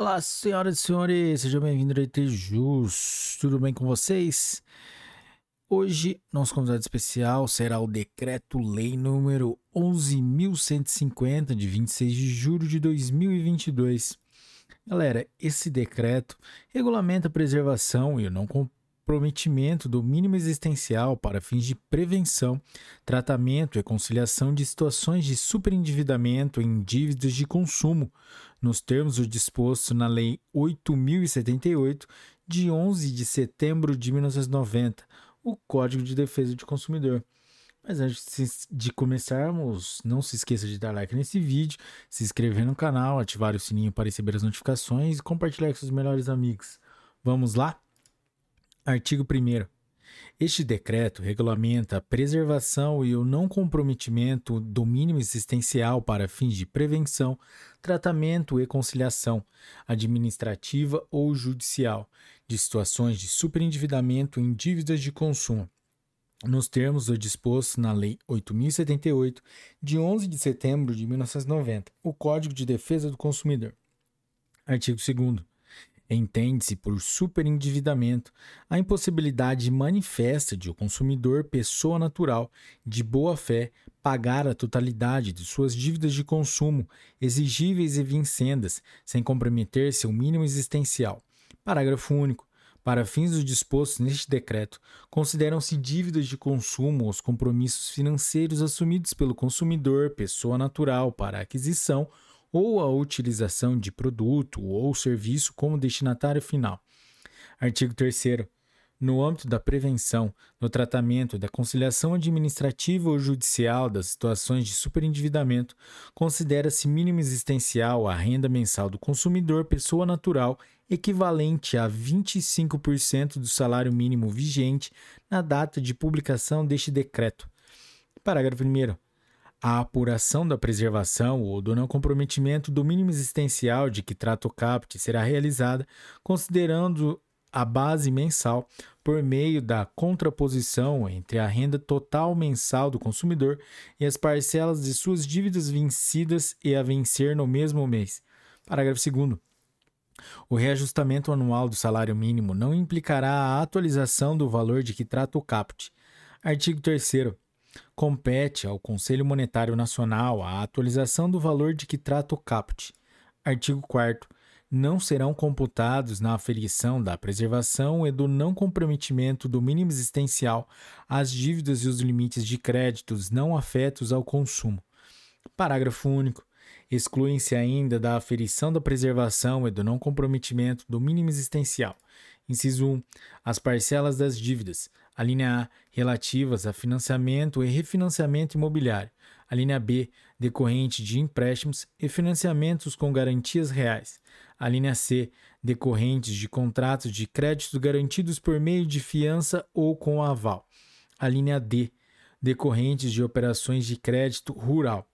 Olá, senhoras e senhores, sejam bem-vindos ao IT Jus. Tudo bem com vocês? Hoje, nosso convidado especial será o Decreto-Lei número 11.150, de 26 de julho de 2022. Galera, esse decreto regulamenta a preservação e o não comprometimento do mínimo existencial para fins de prevenção, tratamento e conciliação de situações de superendividamento em dívidas de consumo, nos termos do disposto na Lei 8078, de 11 de setembro de 1990, o Código de Defesa do Consumidor. Mas antes de começarmos, não se esqueça de dar like nesse vídeo, se inscrever no canal, ativar o sininho para receber as notificações e compartilhar com seus melhores amigos. Vamos lá? Artigo 1. Este decreto regulamenta a preservação e o não comprometimento do mínimo existencial para fins de prevenção, tratamento e conciliação administrativa ou judicial de situações de superendividamento em dívidas de consumo, nos termos do disposto na Lei 8078, de 11 de setembro de 1990, o Código de Defesa do Consumidor. Artigo 2 Entende-se por superendividamento a impossibilidade manifesta de o consumidor, pessoa natural, de boa fé, pagar a totalidade de suas dívidas de consumo, exigíveis e vincendas, sem comprometer seu mínimo existencial. Parágrafo único. Para fins dos dispostos neste decreto, consideram-se dívidas de consumo os compromissos financeiros assumidos pelo consumidor, pessoa natural, para aquisição ou a utilização de produto ou serviço como destinatário final. Artigo 3 no âmbito da prevenção, no tratamento da conciliação administrativa ou judicial das situações de superendividamento, considera-se mínimo existencial a renda mensal do consumidor pessoa natural equivalente a 25% do salário mínimo vigente na data de publicação deste decreto. Parágrafo 1 a apuração da preservação ou do não comprometimento do mínimo existencial de que trata o CAPT será realizada considerando a base mensal por meio da contraposição entre a renda total mensal do consumidor e as parcelas de suas dívidas vencidas e a vencer no mesmo mês. Parágrafo 2. O reajustamento anual do salário mínimo não implicará a atualização do valor de que trata o CAPT. Artigo 3 Compete ao Conselho Monetário Nacional a atualização do valor de que trata o caput. Artigo 4 não serão computados na aferição da preservação e do não comprometimento do mínimo existencial as dívidas e os limites de créditos não afetos ao consumo. Parágrafo único. Excluem-se ainda da aferição da preservação e do não comprometimento do mínimo existencial. Inciso 1. As parcelas das dívidas, a linha A, relativas a financiamento e refinanciamento imobiliário. A linha B, decorrente de empréstimos e financiamentos com garantias reais. A linha C, decorrentes de contratos de crédito garantidos por meio de fiança ou com aval. A linha D, decorrentes de operações de crédito rural.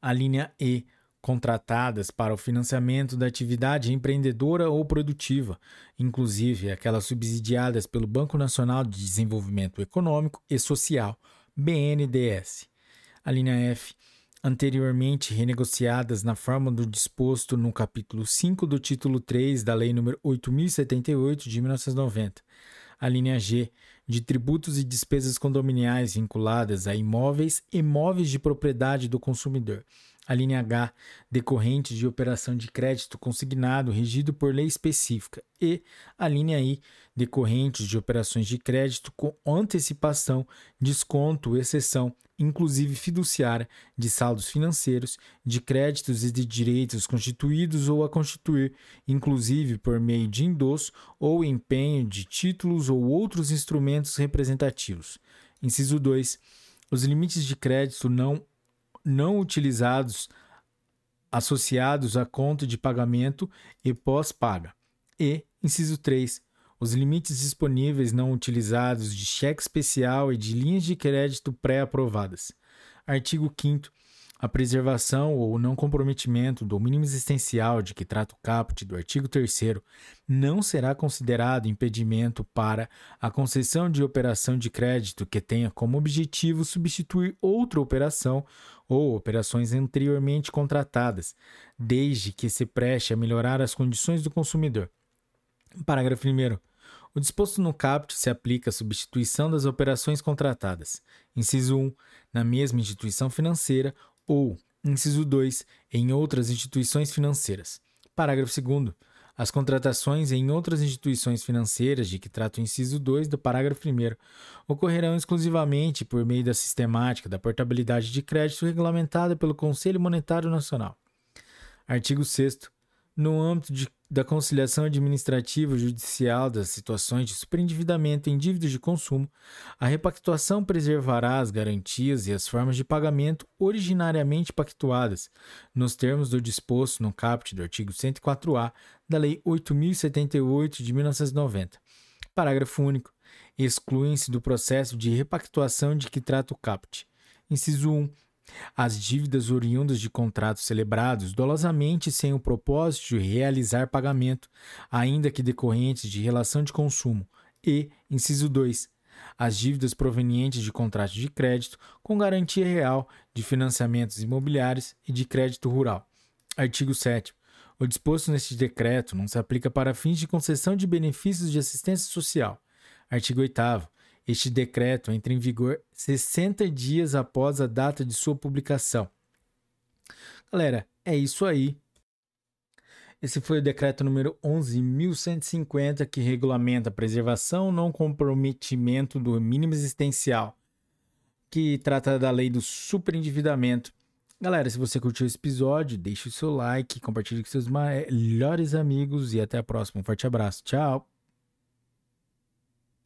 A linha E, contratadas para o financiamento da atividade empreendedora ou produtiva, inclusive aquelas subsidiadas pelo Banco Nacional de Desenvolvimento Econômico e Social, BNDES. A linha F, anteriormente renegociadas na forma do disposto no capítulo 5 do título 3 da Lei nº 8078 de 1990. A linha G, de tributos e despesas condominiais vinculadas a imóveis e imóveis de propriedade do consumidor a linha H, decorrente de operação de crédito consignado regido por lei específica, e a linha I, decorrentes de operações de crédito com antecipação, desconto, exceção, inclusive fiduciária, de saldos financeiros, de créditos e de direitos constituídos ou a constituir, inclusive por meio de endosso ou empenho de títulos ou outros instrumentos representativos. Inciso 2. Os limites de crédito não não utilizados associados à conta de pagamento e pós-paga. E, inciso 3, os limites disponíveis não utilizados de cheque especial e de linhas de crédito pré-aprovadas. Artigo 5 a preservação ou não comprometimento do mínimo existencial de que trata o caput do artigo 3 não será considerado impedimento para a concessão de operação de crédito que tenha como objetivo substituir outra operação ou operações anteriormente contratadas, desde que se preste a melhorar as condições do consumidor. Parágrafo 1. O disposto no caput se aplica à substituição das operações contratadas. Inciso 1. Na mesma instituição financeira ou, inciso 2, em outras instituições financeiras. Parágrafo 2. As contratações em outras instituições financeiras de que trata o inciso 2 do parágrafo 1 ocorrerão exclusivamente por meio da sistemática da portabilidade de crédito regulamentada pelo Conselho Monetário Nacional. Artigo 6 no âmbito de da conciliação administrativa judicial das situações de superendividamento em dívidas de consumo, a repactuação preservará as garantias e as formas de pagamento originariamente pactuadas, nos termos do disposto no caput do artigo 104-A da Lei 8078 de 1990. Parágrafo único. Excluem-se do processo de repactuação de que trata o caput. Inciso 1 as dívidas oriundas de contratos celebrados dolosamente sem o propósito de realizar pagamento, ainda que decorrentes de relação de consumo, e, inciso 2, as dívidas provenientes de contratos de crédito com garantia real de financiamentos imobiliários e de crédito rural. Artigo 7. O disposto neste decreto não se aplica para fins de concessão de benefícios de assistência social. Artigo 8. Este decreto entra em vigor 60 dias após a data de sua publicação. Galera, é isso aí. Esse foi o decreto número 11.150, que regulamenta a preservação não comprometimento do mínimo existencial, que trata da lei do superendividamento. Galera, se você curtiu esse episódio, deixe o seu like, compartilhe com seus melhores amigos e até a próxima. Um forte abraço. Tchau!